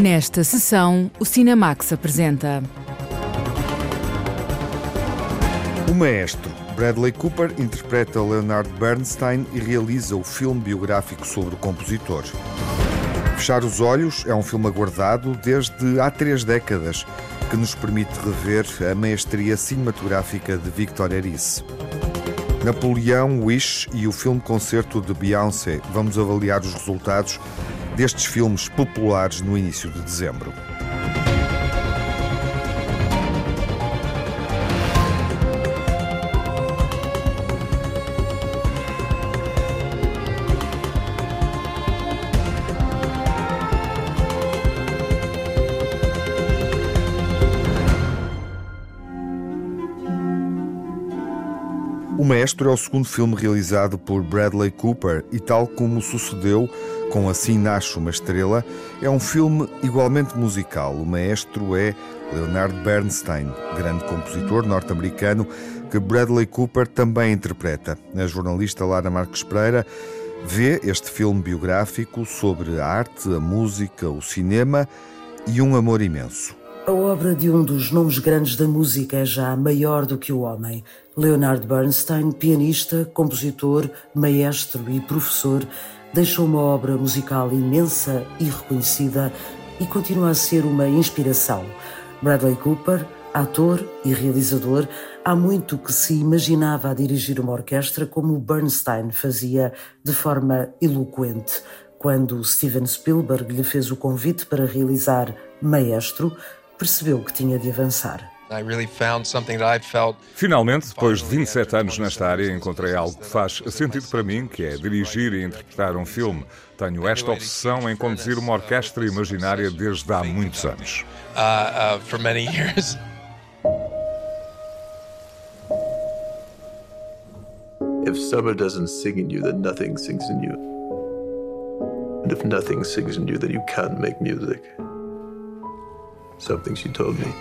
Nesta sessão, o Cinemax apresenta. O maestro Bradley Cooper interpreta Leonard Bernstein e realiza o filme biográfico sobre o compositor. Fechar os Olhos é um filme aguardado desde há três décadas que nos permite rever a maestria cinematográfica de Victor Erice. Napoleão, Wish e o filme concerto de Beyoncé. Vamos avaliar os resultados destes filmes populares no início de dezembro. O Maestro é o segundo filme realizado por Bradley Cooper e, tal como sucedeu com Assim Nasce uma Estrela, é um filme igualmente musical. O maestro é Leonard Bernstein, grande compositor norte-americano que Bradley Cooper também interpreta. A jornalista Lara Marques Pereira vê este filme biográfico sobre a arte, a música, o cinema e um amor imenso. A obra de um dos nomes grandes da música é já maior do que o homem. Leonard Bernstein, pianista, compositor, maestro e professor, deixou uma obra musical imensa e reconhecida e continua a ser uma inspiração. Bradley Cooper, ator e realizador, há muito que se imaginava a dirigir uma orquestra como Bernstein fazia de forma eloquente. Quando Steven Spielberg lhe fez o convite para realizar Maestro, percebeu que tinha de avançar. Finalmente, depois de 27 anos nesta área, encontrei algo que faz sentido para mim, que é dirigir e interpretar um filme. Tenho esta obsessão em conduzir uma orquestra imaginária desde há muitos anos. Uh, if summer doesn't sing in you, then nothing sings in you. And if nothing sings in you, then you can't make music. Something she told me.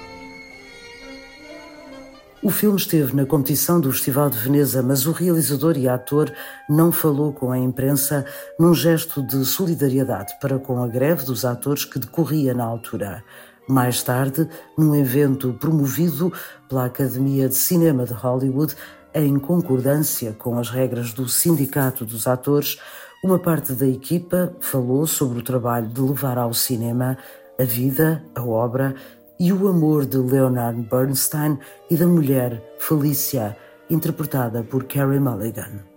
O filme esteve na competição do Festival de Veneza, mas o realizador e ator não falou com a imprensa num gesto de solidariedade para com a greve dos atores que decorria na altura. Mais tarde, num evento promovido pela Academia de Cinema de Hollywood, em concordância com as regras do Sindicato dos Atores, uma parte da equipa falou sobre o trabalho de levar ao cinema a vida, a obra e o amor de Leonard Bernstein e da mulher Felicia, interpretada por Carey Mulligan.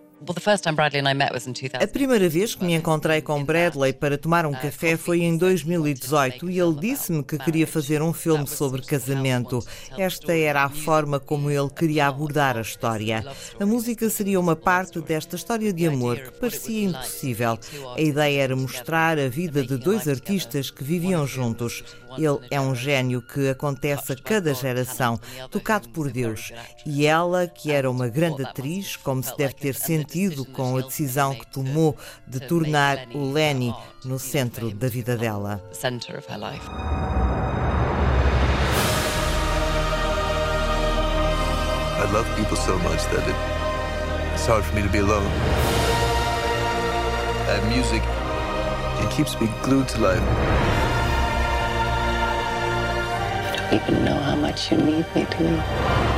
A primeira vez que me encontrei com Bradley para tomar um uh, café foi em 2018 e ele disse-me que queria fazer um filme sobre casamento. Esta era a forma como ele queria abordar a história. A música seria uma parte desta história de amor que parecia impossível. A ideia era mostrar a vida de dois artistas que viviam juntos. Ele é um gênio que acontece a cada geração, tocado por Deus. E ela, que era uma grande atriz, como se deve ter sentido com a decisão que tomou de tornar o Lenny no centro da vida dela. I love people so much that it, it's hard for me to be alone. And music, it keeps me glued to life. even know how much you need me to.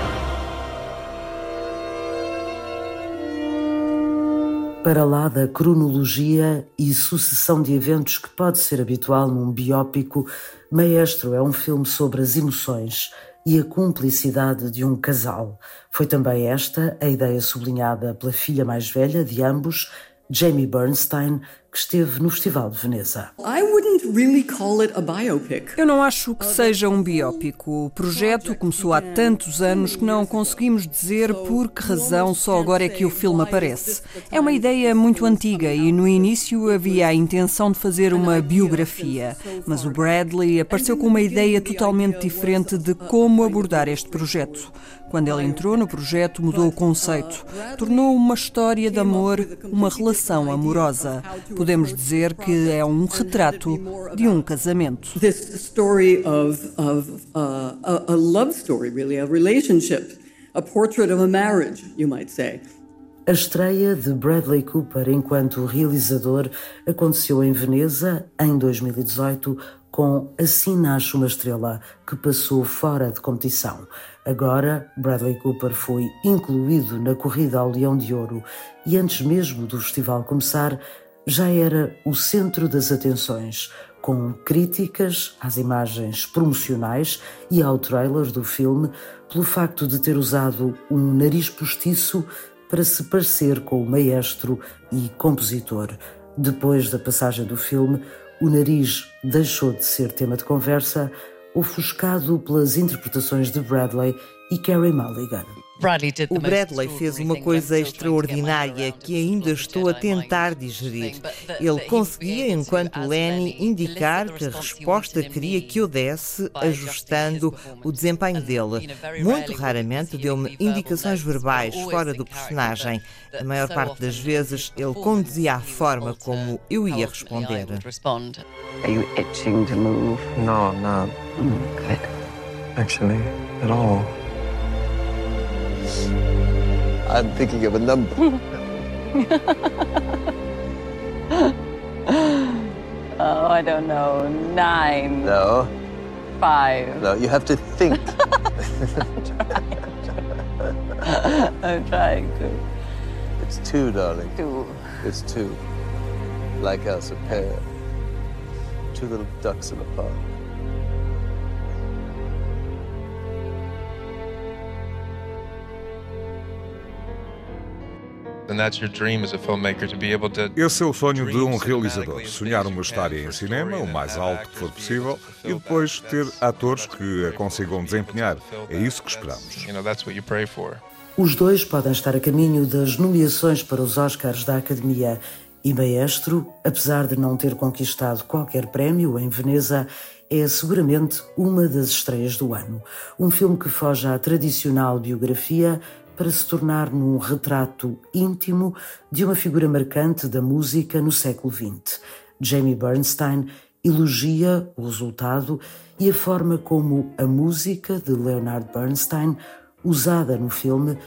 Para lá da cronologia e sucessão de eventos que pode ser habitual num biópico, Maestro é um filme sobre as emoções e a cumplicidade de um casal. Foi também esta a ideia sublinhada pela filha mais velha de ambos, Jamie Bernstein, que esteve no Festival de Veneza. Eu não acho que seja um biópico. O projeto começou há tantos anos que não conseguimos dizer por que razão só agora é que o filme aparece. É uma ideia muito antiga e no início havia a intenção de fazer uma biografia, mas o Bradley apareceu com uma ideia totalmente diferente de como abordar este projeto. Quando ele entrou no projeto, mudou o conceito. Tornou uma história de amor uma relação amorosa. Podemos dizer que é um retrato de um casamento. This story of, of a, a love story, really, a relationship, a portrait of a marriage, you might say. A estreia de Bradley Cooper enquanto realizador aconteceu em Veneza em 2018 com Assim Nasce uma Estrela, que passou fora de competição. Agora, Bradley Cooper foi incluído na corrida ao Leão de Ouro e antes mesmo do festival começar, já era o centro das atenções, com críticas às imagens promocionais e ao trailer do filme pelo facto de ter usado um nariz postiço para se parecer com o maestro e compositor. Depois da passagem do filme, o nariz deixou de ser tema de conversa, ofuscado pelas interpretações de Bradley e Carey Mulligan. O Bradley fez uma coisa extraordinária que ainda estou a tentar digerir. Ele conseguia, enquanto Lenny, indicar que a resposta queria que eu desse, ajustando o desempenho dele. Muito raramente deu-me indicações verbais fora do personagem. A maior parte das vezes ele conduzia a forma como eu ia responder. Are you itching to move? No, not. Mm, good. Actually, at all. I'm thinking of a number. oh, I don't know. Nine. No. Five. No, you have to think. I'm trying to. it's two, darling. Two. It's two. Like us, a pair. Two little ducks in a pond. Esse é o sonho de um realizador: sonhar uma história em cinema, o mais alto que for possível, e depois ter atores que a consigam desempenhar. É isso que esperamos. Os dois podem estar a caminho das nomeações para os Oscars da Academia. E Maestro, apesar de não ter conquistado qualquer prémio em Veneza, é seguramente uma das estreias do ano. Um filme que foge à tradicional biografia para se tornar num retrato íntimo de uma figura marcante da música no século XX. Jamie Bernstein elogia o resultado e a forma como a música de Leonard Bernstein, usada no filme,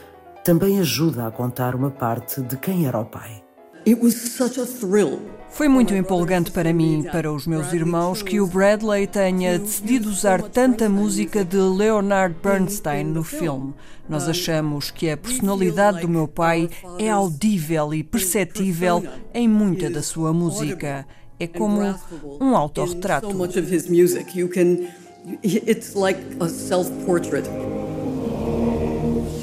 também ajuda a contar uma parte de quem era o pai. It was such a thrill foi muito empolgante para mim e para os meus irmãos que o Bradley tenha decidido usar tanta música de Leonard Bernstein no filme. Nós achamos que a personalidade do meu pai é audível e perceptível em muita da sua música. É como um autorretrato. It's like a self-portrait.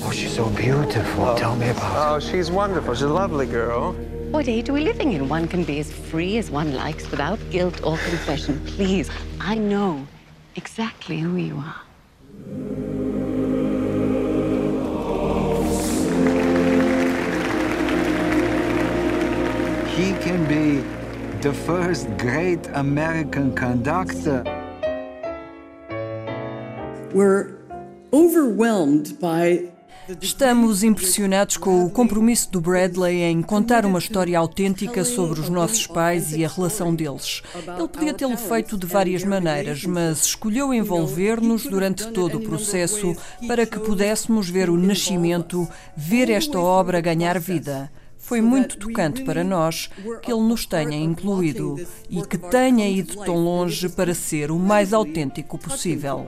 Oh, she's so beautiful. Tell me about Oh, she's wonderful. She's a lovely girl. What age are we living in? One can be as free as one likes without guilt or confession. Please, I know exactly who you are. He can be the first great American conductor. We're overwhelmed by Estamos impressionados com o compromisso do Bradley em contar uma história autêntica sobre os nossos pais e a relação deles. Ele podia tê-lo feito de várias maneiras, mas escolheu envolver-nos durante todo o processo para que pudéssemos ver o nascimento, ver esta obra ganhar vida. Foi muito tocante para nós que ele nos tenha incluído e que tenha ido tão longe para ser o mais autêntico possível.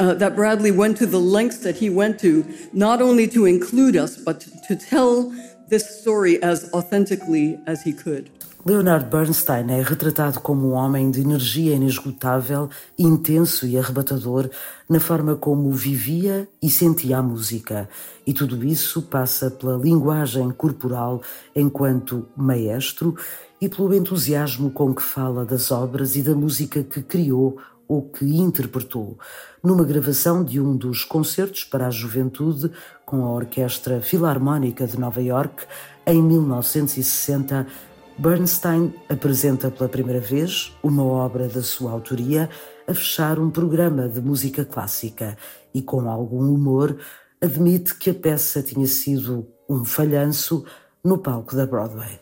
Uh, that Bradley went to the lengths that he went to, not only to include us, but to tell this story as authentically as he could. Leonard Bernstein é retratado como um homem de energia inesgotável, intenso e arrebatador na forma como vivia e sentia a música. E tudo isso passa pela linguagem corporal enquanto maestro e pelo entusiasmo com que fala das obras e da música que criou ou que interpretou, numa gravação de um dos concertos para a juventude com a Orquestra Filarmónica de Nova York em 1960. Bernstein apresenta pela primeira vez uma obra da sua autoria a fechar um programa de música clássica e, com algum humor, admite que a peça tinha sido um falhanço no palco da Broadway.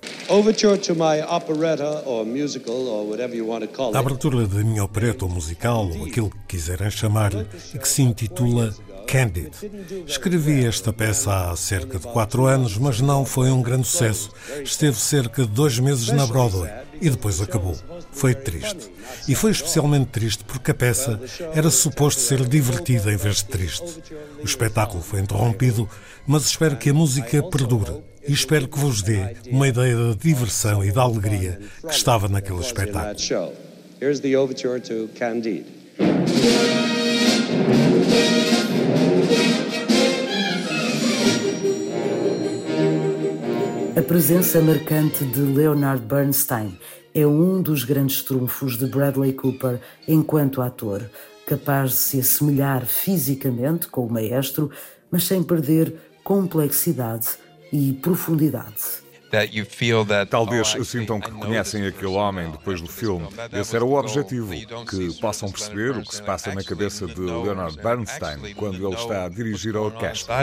A abertura da minha opereta ou musical, ou aquilo que quiserem chamar-lhe, e que se intitula Candid. Escrevi esta peça há cerca de quatro anos, mas não foi um grande sucesso. Esteve cerca de dois meses na Broadway e depois acabou. Foi triste. E foi especialmente triste porque a peça era suposto ser divertida em vez de triste. O espetáculo foi interrompido, mas espero que a música perdure e espero que vos dê uma ideia da diversão e da alegria que estava naquele espetáculo. Here's the overture to Candide. A presença marcante de Leonard Bernstein é um dos grandes trunfos de Bradley Cooper enquanto ator, capaz de se assemelhar fisicamente com o maestro, mas sem perder complexidade e profundidade. Talvez sintam que conhecem aquele homem depois do filme. Esse era o objetivo, que possam perceber o que se passa na cabeça de Leonard Bernstein quando ele está a dirigir a orquestra.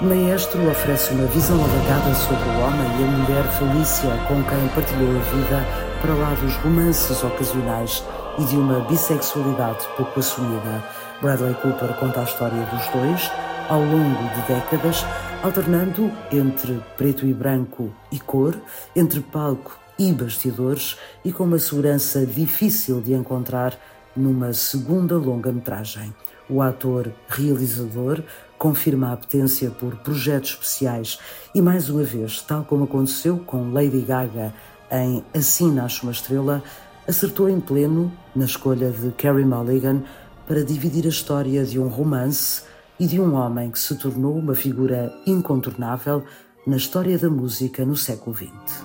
O maestro oferece uma visão alargada sobre o homem e a mulher Felícia com quem partilhou a vida para lá dos romances ocasionais e de uma bissexualidade pouco assumida. Bradley Cooper conta a história dos dois ao longo de décadas alternando entre preto e branco e cor, entre palco e bastidores e com uma segurança difícil de encontrar numa segunda longa-metragem. O ator realizador confirma a apetência por projetos especiais e, mais uma vez, tal como aconteceu com Lady Gaga em Assim Nasce uma Estrela, acertou em pleno na escolha de Carey Mulligan para dividir a história de um romance e de um homem que se tornou uma figura incontornável na história da música no século XX.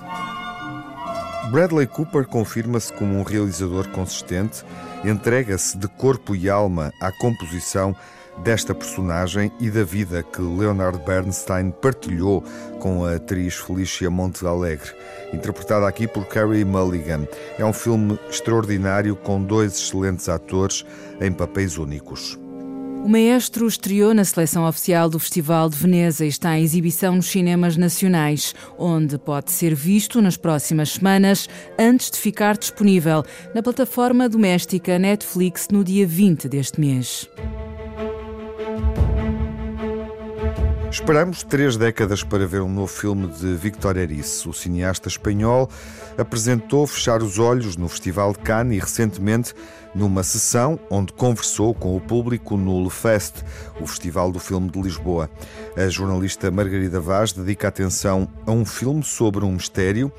Bradley Cooper confirma-se como um realizador consistente, entrega-se de corpo e alma à composição desta personagem e da vida que Leonard Bernstein partilhou com a atriz Felicia Montealegre, interpretada aqui por Carey Mulligan. É um filme extraordinário com dois excelentes atores em papéis únicos. O maestro estreou na seleção oficial do Festival de Veneza e está em exibição nos cinemas nacionais, onde pode ser visto nas próximas semanas, antes de ficar disponível na plataforma doméstica Netflix no dia 20 deste mês. Esperamos três décadas para ver um novo filme de Victor Erice. O cineasta espanhol apresentou Fechar os Olhos no Festival de Cannes e recentemente numa sessão onde conversou com o público no Le Fest, o Festival do Filme de Lisboa. A jornalista Margarida Vaz dedica atenção a um filme sobre um mistério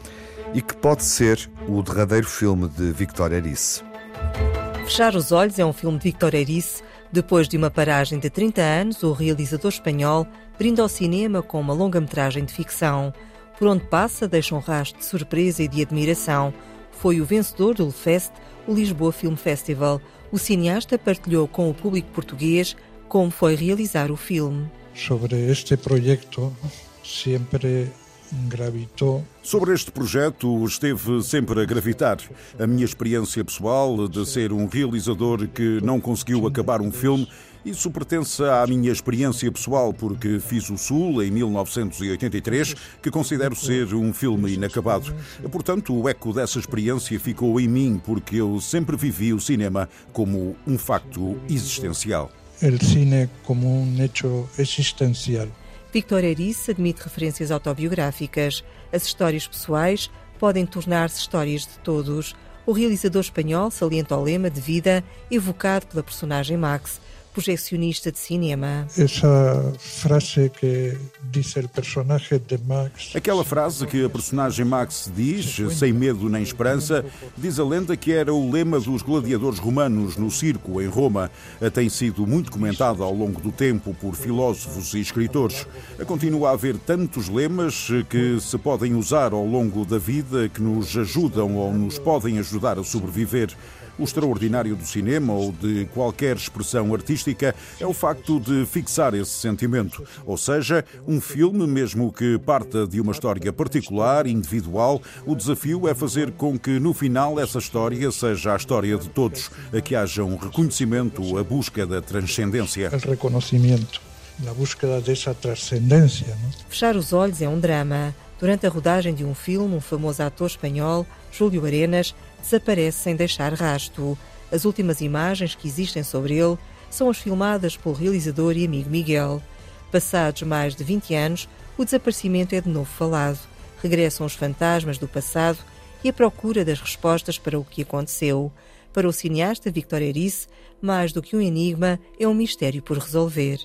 e que pode ser o derradeiro filme de Victor Erice. Fechar os Olhos é um filme de Victor Erice depois de uma paragem de 30 anos, o realizador espanhol brinda ao cinema com uma longa-metragem de ficção. Por onde passa, deixa um rastro de surpresa e de admiração. Foi o vencedor do Fest, o Lisboa Film Festival. O cineasta partilhou com o público português como foi realizar o filme. Sobre este projeto, sempre gravitou. Sobre este projeto esteve sempre a gravitar. A minha experiência pessoal de ser um realizador que não conseguiu acabar um filme isso pertence à minha experiência pessoal, porque fiz o Sul em 1983, que considero ser um filme inacabado. Portanto, o eco dessa experiência ficou em mim, porque eu sempre vivi o cinema como um facto existencial. O cine como um hecho existencial. Victor Erice admite referências autobiográficas. As histórias pessoais podem tornar-se histórias de todos. O realizador espanhol salienta o lema de vida evocado pela personagem Max, projecionista de cinema. Essa frase que diz o personagem de Max. Aquela frase que a personagem Max diz, sem medo nem esperança, diz a lenda que era o lema dos gladiadores romanos no circo em Roma. Tem sido muito comentada ao longo do tempo por filósofos e escritores. Continua a haver tantos lemas que se podem usar ao longo da vida que nos ajudam ou nos podem ajudar a sobreviver. O extraordinário do cinema ou de qualquer expressão artística é o facto de fixar esse sentimento. Ou seja, um filme, mesmo que parta de uma história particular, individual, o desafio é fazer com que no final essa história seja a história de todos, a que haja um reconhecimento, a busca da transcendência. O reconhecimento, a busca dessa transcendência. Fechar os olhos é um drama. Durante a rodagem de um filme, um famoso ator espanhol, Júlio Arenas, desaparece sem deixar rasto. As últimas imagens que existem sobre ele são as filmadas pelo realizador e amigo Miguel. Passados mais de 20 anos, o desaparecimento é de novo falado. Regressam os fantasmas do passado e a procura das respostas para o que aconteceu. Para o cineasta Victor Erice, mais do que um enigma, é um mistério por resolver.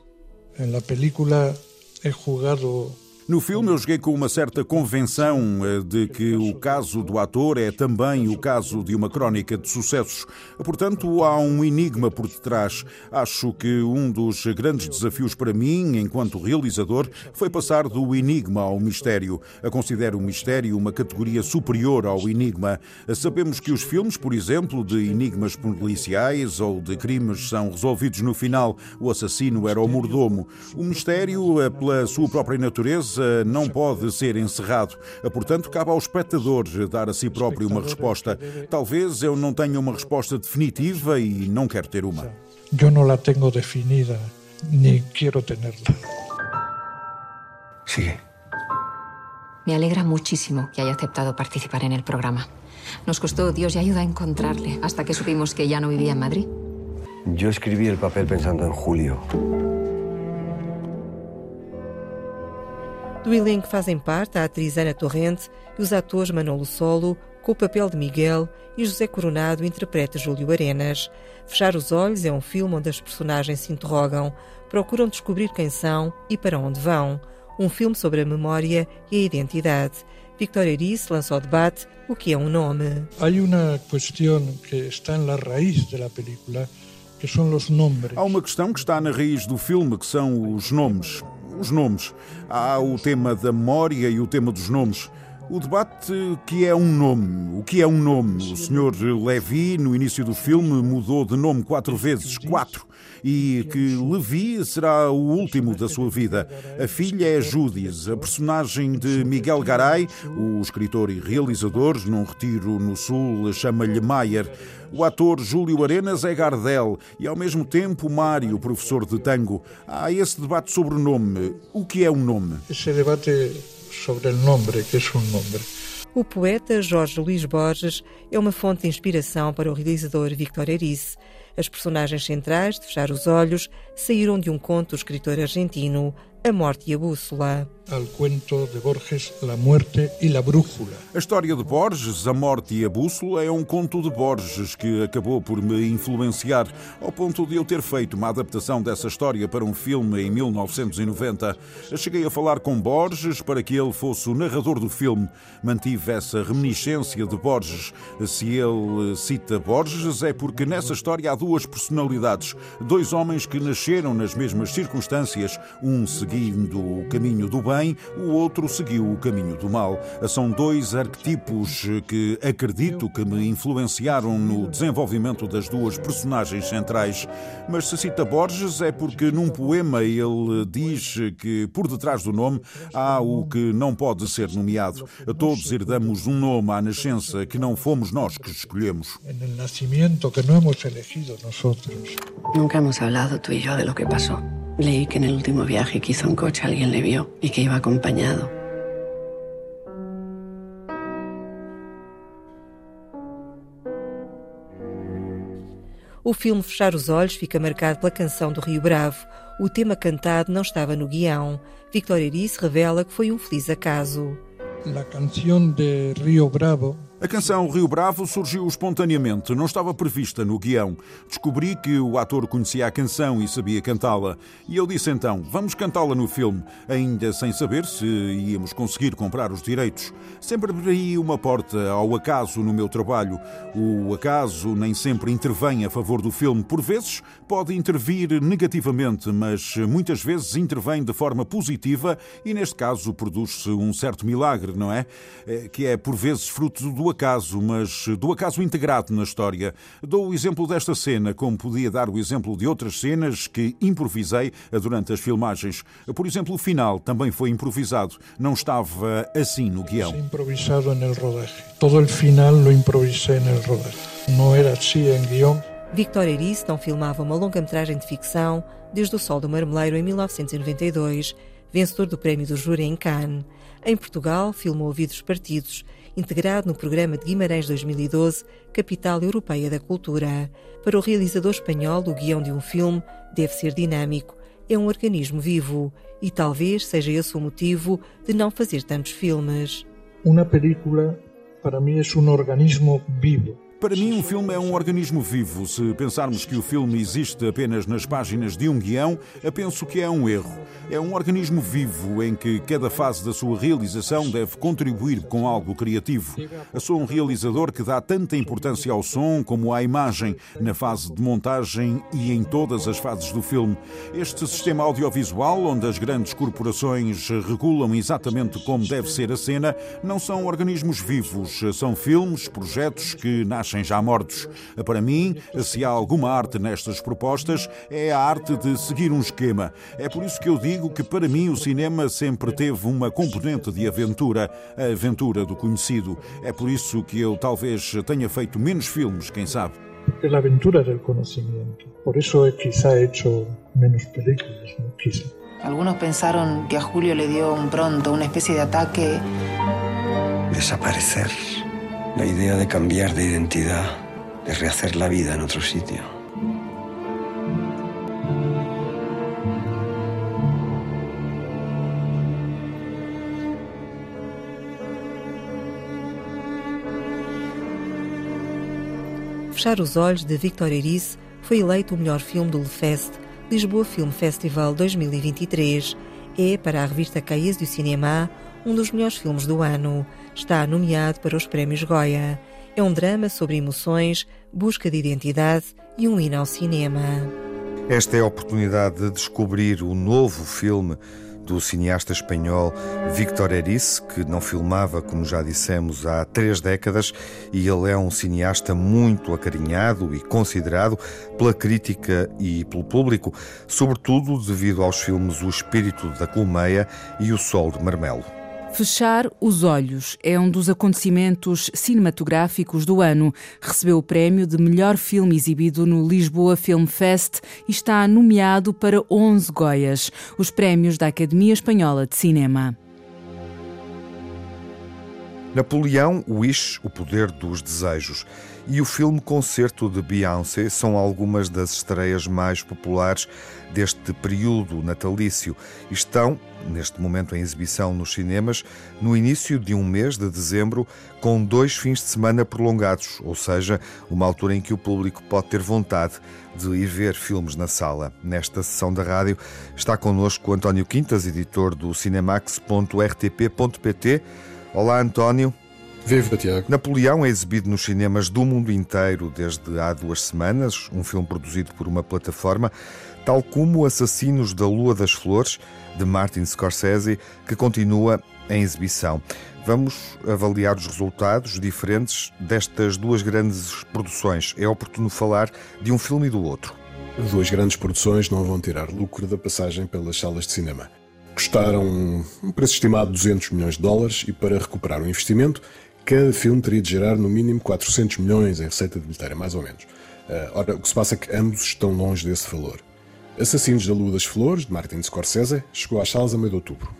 Na película he jugado no filme, eu joguei com uma certa convenção eh, de que o caso do ator é também o caso de uma crónica de sucessos. Portanto, há um enigma por detrás. Acho que um dos grandes desafios para mim, enquanto realizador, foi passar do enigma ao mistério. Eu considero o mistério uma categoria superior ao enigma. Sabemos que os filmes, por exemplo, de enigmas policiais ou de crimes são resolvidos no final. O assassino era o mordomo. O mistério, eh, pela sua própria natureza, não pode ser encerrado. Portanto, cabe ao espectador dar a si próprio uma resposta. Talvez eu não tenha uma resposta definitiva e não quero ter uma. Eu não a tenho definida, nem quero tê-la. Sigue. Me alegra muchísimo que haya aceptado participar en el programa. Nos costó Dios y ayuda a encontrarle hasta que supimos que ya no vivía en Madrid. Yo escribí el papel pensando en Julio. Do elenco fazem parte a atriz Ana Torrente e os atores Manolo Solo, com o papel de Miguel, e José Coronado interpreta Júlio Arenas. Fechar os Olhos é um filme onde as personagens se interrogam, procuram descobrir quem são e para onde vão. Um filme sobre a memória e a identidade. Victor Erice lança ao debate o que é um nome. Há uma questão que está na raiz da película, que são os nomes. Há uma questão que está na raiz do filme, que são os nomes os nomes. Há o tema da memória e o tema dos nomes. O debate que é um nome. O que é um nome? O Sr. Levi, no início do filme, mudou de nome quatro vezes, quatro. E que Levi será o último da sua vida. A filha é Judis, a personagem de Miguel Garay, o escritor e realizador, num retiro no Sul, chama-lhe Maier. O ator Júlio Arenas é Gardel e, ao mesmo tempo, Mário, professor de tango. Há esse debate sobre o nome. O que é um nome? Esse debate sobre o nome, que é um nome. O poeta Jorge Luís Borges é uma fonte de inspiração para o realizador Victor Erice. As personagens centrais de Fechar os Olhos saíram de um conto do escritor argentino A Morte e a Bússola A história de Borges, A Morte e a Bússola, é um conto de Borges que acabou por me influenciar ao ponto de eu ter feito uma adaptação dessa história para um filme em 1990. Cheguei a falar com Borges para que ele fosse o narrador do filme. Mantive essa reminiscência de Borges. Se ele cita Borges, é porque nessa história há duas personalidades, dois homens que nasceram nas mesmas circunstâncias, um seguindo o caminho do bem bem, o outro seguiu o caminho do mal. São dois arquetipos que acredito que me influenciaram no desenvolvimento das duas personagens centrais. Mas se cita Borges é porque num poema ele diz que por detrás do nome há o que não pode ser nomeado. Todos herdamos um nome à nascença que não fomos nós que escolhemos. No nascimento que não hemos elegido nós. Nunca hemos hablado tú y yo de lo que pasó. Leí que en el último viaje que hizo en coche alguien le vio y que iba acompañado. O filme Fechar os Olhos fica marcado pela canção do Rio Bravo. O tema cantado não estava no guião. Victoria Erice revela que foi um feliz acaso. A canção de Rio Bravo a canção Rio Bravo surgiu espontaneamente, não estava prevista no guião. Descobri que o ator conhecia a canção e sabia cantá-la. E eu disse então: vamos cantá-la no filme, ainda sem saber se íamos conseguir comprar os direitos. Sempre abri uma porta ao acaso no meu trabalho. O acaso nem sempre intervém a favor do filme. Por vezes pode intervir negativamente, mas muitas vezes intervém de forma positiva e, neste caso, produz-se um certo milagre, não é? é que é, por vezes, fruto do acaso, mas do acaso integrado na história. Dou o exemplo desta cena, como podia dar o exemplo de outras cenas que improvisei durante as filmagens. Por exemplo, o final também foi improvisado. Não estava assim no guião. Improvisado no rodaje. Todo o final lo improvisei no rodaje. Não era assim em guião. Victor Erice não filmava uma longa-metragem de ficção desde O Sol do Marmeleiro em 1992, vencedor do Prémio do Júri em Cannes. Em Portugal, filmou Vidros Partidos integrado no programa de Guimarães 2012, Capital Europeia da Cultura. Para o realizador espanhol, o guião de um filme deve ser dinâmico, é um organismo vivo e talvez seja esse o motivo de não fazer tantos filmes. Uma película para mim é um organismo vivo. Para mim, um filme é um organismo vivo. Se pensarmos que o filme existe apenas nas páginas de um guião, penso que é um erro. É um organismo vivo em que cada fase da sua realização deve contribuir com algo criativo. Eu sou um realizador que dá tanta importância ao som como à imagem, na fase de montagem e em todas as fases do filme. Este sistema audiovisual, onde as grandes corporações regulam exatamente como deve ser a cena, não são organismos vivos, são filmes, projetos que nascem nascem já mortos. Para mim, se há alguma arte nestas propostas, é a arte de seguir um esquema. É por isso que eu digo que, para mim, o cinema sempre teve uma componente de aventura, a aventura do conhecido. É por isso que eu talvez tenha feito menos filmes, quem sabe. Porque a aventura del conocimiento. Por eso é quizá he hecho menos películas, ¿no? quizá. Algunos pensaron que a Julio le dio un pronto, una especie de ataque. Desaparecer. La idea de cambiar de identidad, de rehacer la vida en otro sitio. Fechar os Olhos, de Victor Erice, foi eleito o melhor filme do Lefest, Lisboa Film Festival 2023. É, para a revista Cahiers du Cinéma, um dos melhores filmes do ano. Está nomeado para os Prémios Goya. É um drama sobre emoções, busca de identidade e um hino ao cinema. Esta é a oportunidade de descobrir o novo filme do cineasta espanhol Victor Erice, que não filmava, como já dissemos, há três décadas, e ele é um cineasta muito acarinhado e considerado pela crítica e pelo público, sobretudo devido aos filmes O Espírito da Colmeia e O Sol de Marmelo. Fechar os Olhos é um dos acontecimentos cinematográficos do ano. Recebeu o prémio de melhor filme exibido no Lisboa Film Fest e está nomeado para 11 Goias, os prémios da Academia Espanhola de Cinema. Napoleão, Wish, O Poder dos Desejos e o filme Concerto de Beyoncé são algumas das estreias mais populares deste período natalício. Estão, neste momento, em exibição nos cinemas, no início de um mês de dezembro, com dois fins de semana prolongados, ou seja, uma altura em que o público pode ter vontade de ir ver filmes na sala. Nesta sessão da rádio está connosco António Quintas, editor do cinemax.rtp.pt. Olá, António. Viva, Tiago. Napoleão é exibido nos cinemas do mundo inteiro desde há duas semanas, um filme produzido por uma plataforma, tal como Assassinos da Lua das Flores, de Martin Scorsese, que continua em exibição. Vamos avaliar os resultados diferentes destas duas grandes produções. É oportuno falar de um filme e do outro. Duas grandes produções não vão tirar lucro da passagem pelas salas de cinema. Custaram um preço estimado de 200 milhões de dólares e, para recuperar o investimento, cada filme teria de gerar no mínimo 400 milhões em receita de bilheteira, mais ou menos. Uh, ora, o que se passa é que ambos estão longe desse valor. Assassinos da Lua das Flores, de Martin Scorsese, chegou às salas a meio de outubro.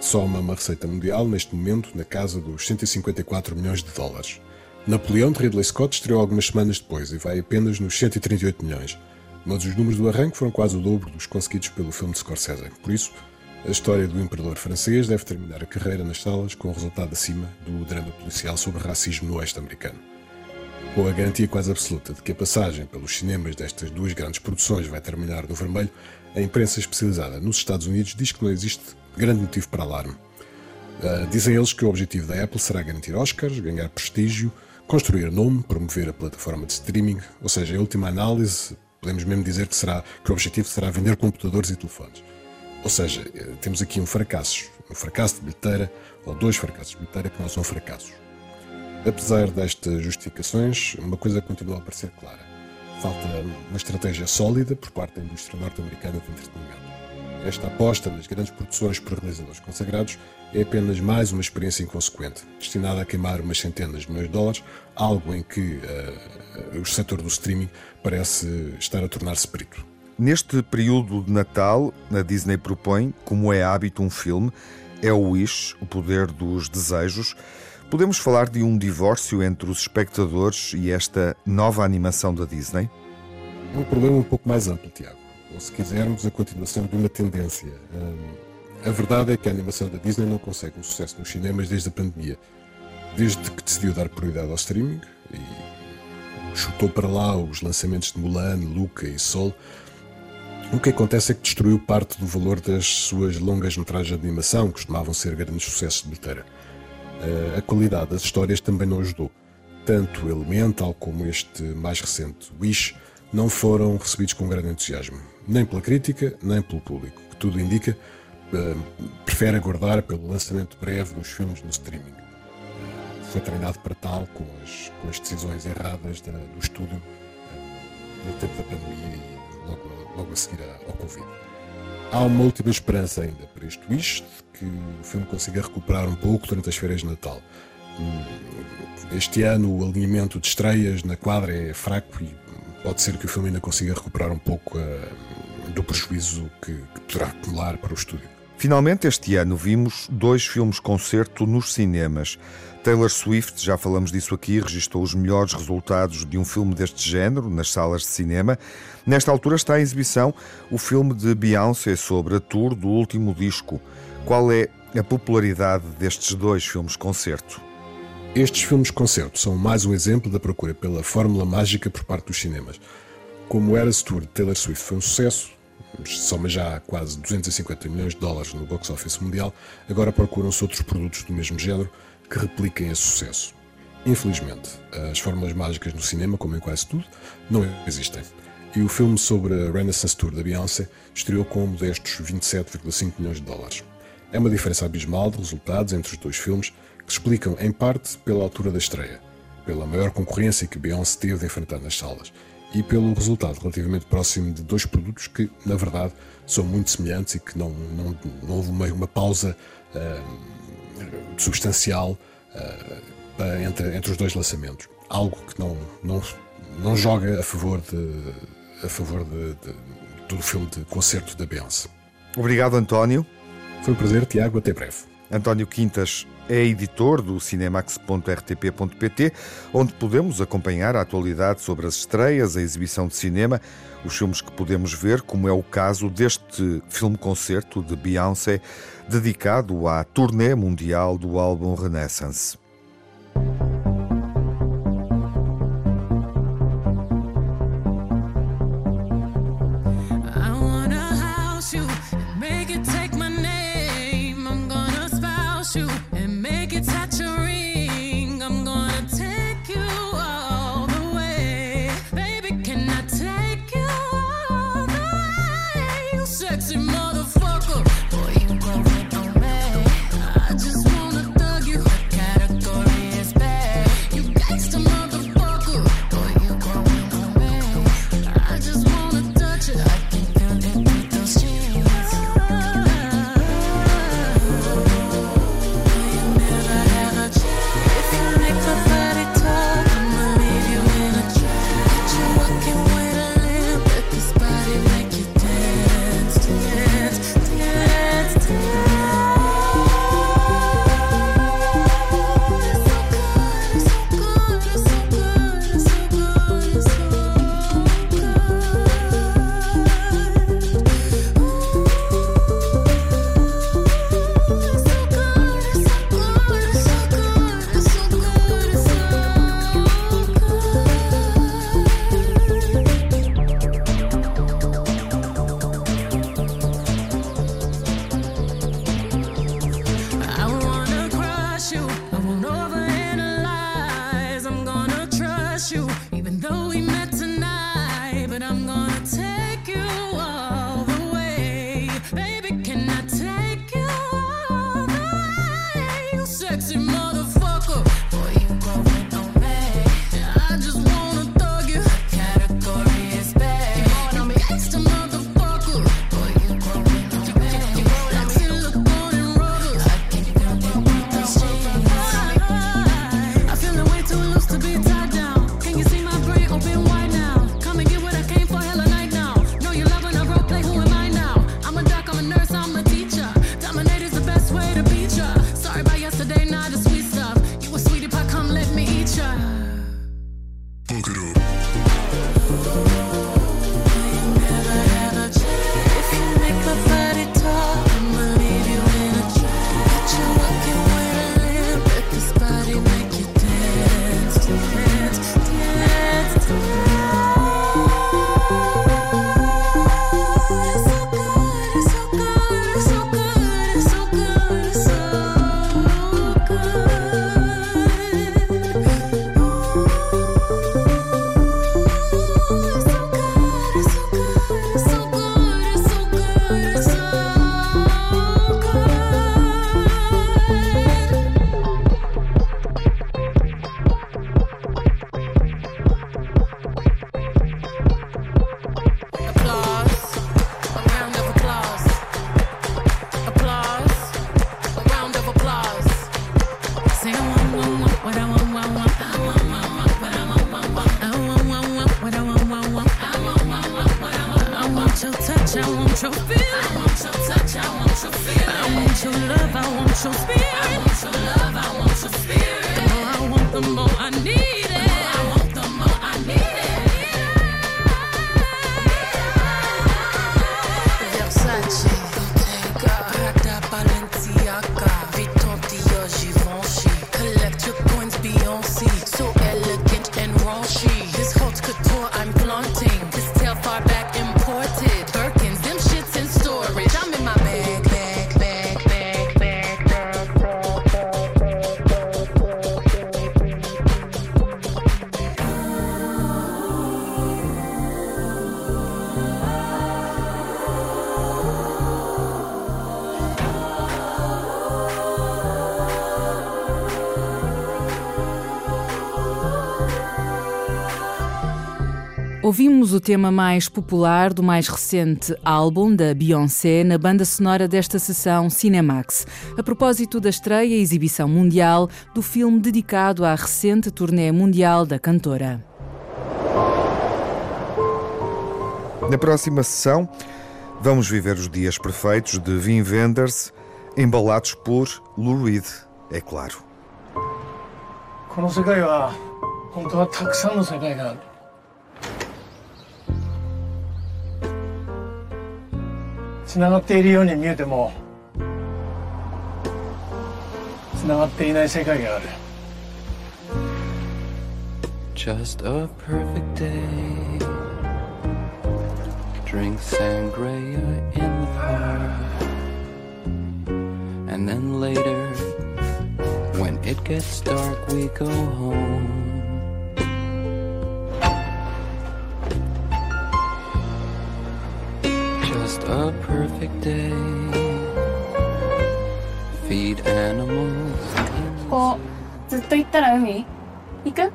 Soma uma receita mundial, neste momento, na casa dos 154 milhões de dólares. Napoleão de Ridley Scott estreou algumas semanas depois e vai apenas nos 138 milhões. Mas os números do arranque foram quase o dobro dos conseguidos pelo filme de Scorsese. Por isso, a história do imperador francês deve terminar a carreira nas salas com o resultado acima do drama policial sobre racismo no oeste americano. Com a garantia quase absoluta de que a passagem pelos cinemas destas duas grandes produções vai terminar no vermelho, a imprensa especializada nos Estados Unidos diz que não existe grande motivo para alarme. Uh, dizem eles que o objetivo da Apple será garantir Oscars, ganhar prestígio, construir nome, promover a plataforma de streaming, ou seja, em última análise, podemos mesmo dizer que, será, que o objetivo será vender computadores e telefones. Ou seja, eh, temos aqui um fracasso, um fracasso de bilheteira, ou dois fracassos de bilheteira que não são fracassos. Apesar destas justificações, uma coisa continua a parecer clara. Falta uma estratégia sólida por parte da indústria norte-americana de entretenimento. Esta aposta nas grandes produções por realizadores consagrados é apenas mais uma experiência inconsequente, destinada a queimar umas centenas de milhões de dólares, algo em que uh, o setor do streaming parece estar a tornar-se perito. Neste período de Natal, a Disney propõe, como é hábito, um filme. É o Wish, o poder dos desejos. Podemos falar de um divórcio entre os espectadores e esta nova animação da Disney? É um problema um pouco mais amplo, Tiago. Ou, se quisermos, a continuação de uma tendência. A verdade é que a animação da Disney não consegue um sucesso nos cinemas desde a pandemia. desde que decidiu dar prioridade ao streaming e chutou para lá os lançamentos de Mulan, Luca e Sol, o que acontece é que destruiu parte do valor das suas longas metragens de animação, que costumavam ser grandes sucessos de bilheteira. A qualidade das histórias também não ajudou. Tanto Elemental como este mais recente, Wish, não foram recebidos com grande entusiasmo, nem pela crítica, nem pelo público, que tudo indica prefere aguardar pelo lançamento breve dos filmes no streaming. Foi treinado para tal com as, com as decisões erradas da, do estúdio no tempo da pandemia e logo, logo a seguir ao Covid. Há uma última esperança ainda para este de que o filme consiga recuperar um pouco durante as férias de Natal. Hum, este ano o alinhamento de estreias na quadra é fraco e pode ser que o filme ainda consiga recuperar um pouco uh, do prejuízo que, que poderá acumular para o estúdio. Finalmente, este ano vimos dois filmes-concerto nos cinemas. Taylor Swift, já falamos disso aqui, registrou os melhores resultados de um filme deste género nas salas de cinema. Nesta altura está em exibição o filme de Beyoncé sobre a tour do último disco. Qual é a popularidade destes dois filmes-concerto? Estes filmes-concerto são mais um exemplo da procura pela fórmula mágica por parte dos cinemas. Como Eras Tour de Taylor Swift foi um sucesso, soma já quase 250 milhões de dólares no box office mundial, agora procuram-se outros produtos do mesmo género que repliquem esse sucesso. Infelizmente, as fórmulas mágicas no cinema, como em quase tudo, não existem. E o filme sobre a Renaissance Tour da Beyoncé estreou com modestos 27,5 milhões de dólares. É uma diferença abismal de resultados entre os dois filmes que se explicam, em parte, pela altura da estreia, pela maior concorrência que Beyoncé teve de enfrentar nas salas e pelo resultado relativamente próximo de dois produtos que, na verdade, são muito semelhantes e que não, não, não houve uma, uma pausa uh, substancial uh, entre, entre os dois lançamentos. Algo que não, não, não joga a favor, de, a favor de, de, do filme de concerto da Beyoncé. Obrigado, António. Foi um prazer, Tiago. Até breve. António Quintas é editor do cinemax.rtp.pt, onde podemos acompanhar a atualidade sobre as estreias, a exibição de cinema, os filmes que podemos ver, como é o caso deste filme-concerto de Beyoncé, dedicado à turnê mundial do álbum Renaissance. Ouvimos o tema mais popular do mais recente álbum da Beyoncé na banda sonora desta sessão Cinemax, a propósito da estreia e exibição mundial do filme dedicado à recente turnê mundial da cantora. Na próxima sessão, vamos viver os dias perfeitos de Vin Wenders, embalados por Lou Reed, é claro. この世界は本当はたくさんの世界がある。 つながっているように見えてもつながっていない世界がある Just a perfect day Drink sangria in the park And then later When it gets dark we go home just a perfect こずっと行ったら海？行く？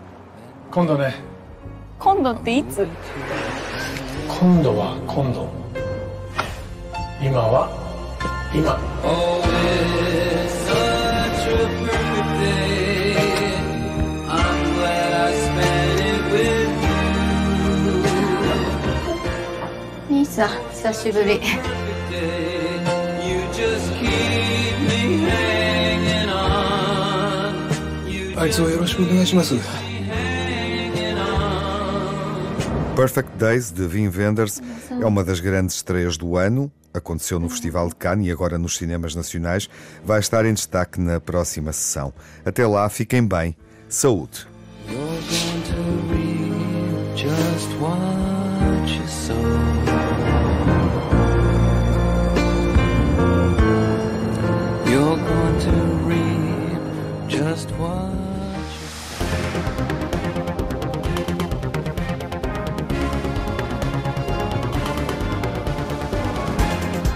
今度ね。今度っていつ？今度は今度。今は？今。兄さん。久しぶりあいつをよろしくお願いします Perfect Days de Vin Wenders é uma das grandes estreias do ano. Aconteceu no Festival de Cannes e agora nos cinemas nacionais. Vai estar em destaque na próxima sessão. Até lá, fiquem bem. Saúde.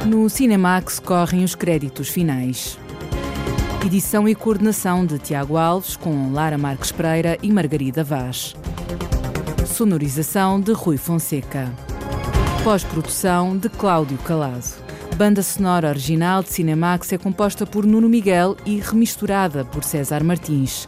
No Cinemax correm os créditos finais. Edição e coordenação de Tiago Alves, com Lara Marques Pereira e Margarida Vaz. Sonorização de Rui Fonseca. Pós-produção de Cláudio Calado. Banda sonora original de Cinemax é composta por Nuno Miguel e remisturada por César Martins.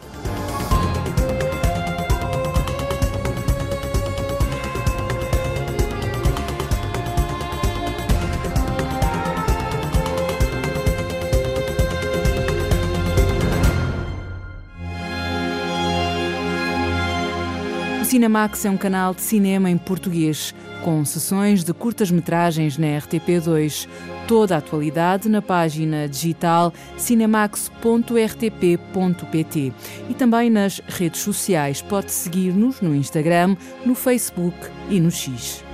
O Cinemax é um canal de cinema em português com sessões de curtas-metragens na RTP2. Toda a atualidade na página digital cinemax.rtp.pt e também nas redes sociais. Pode seguir-nos no Instagram, no Facebook e no X.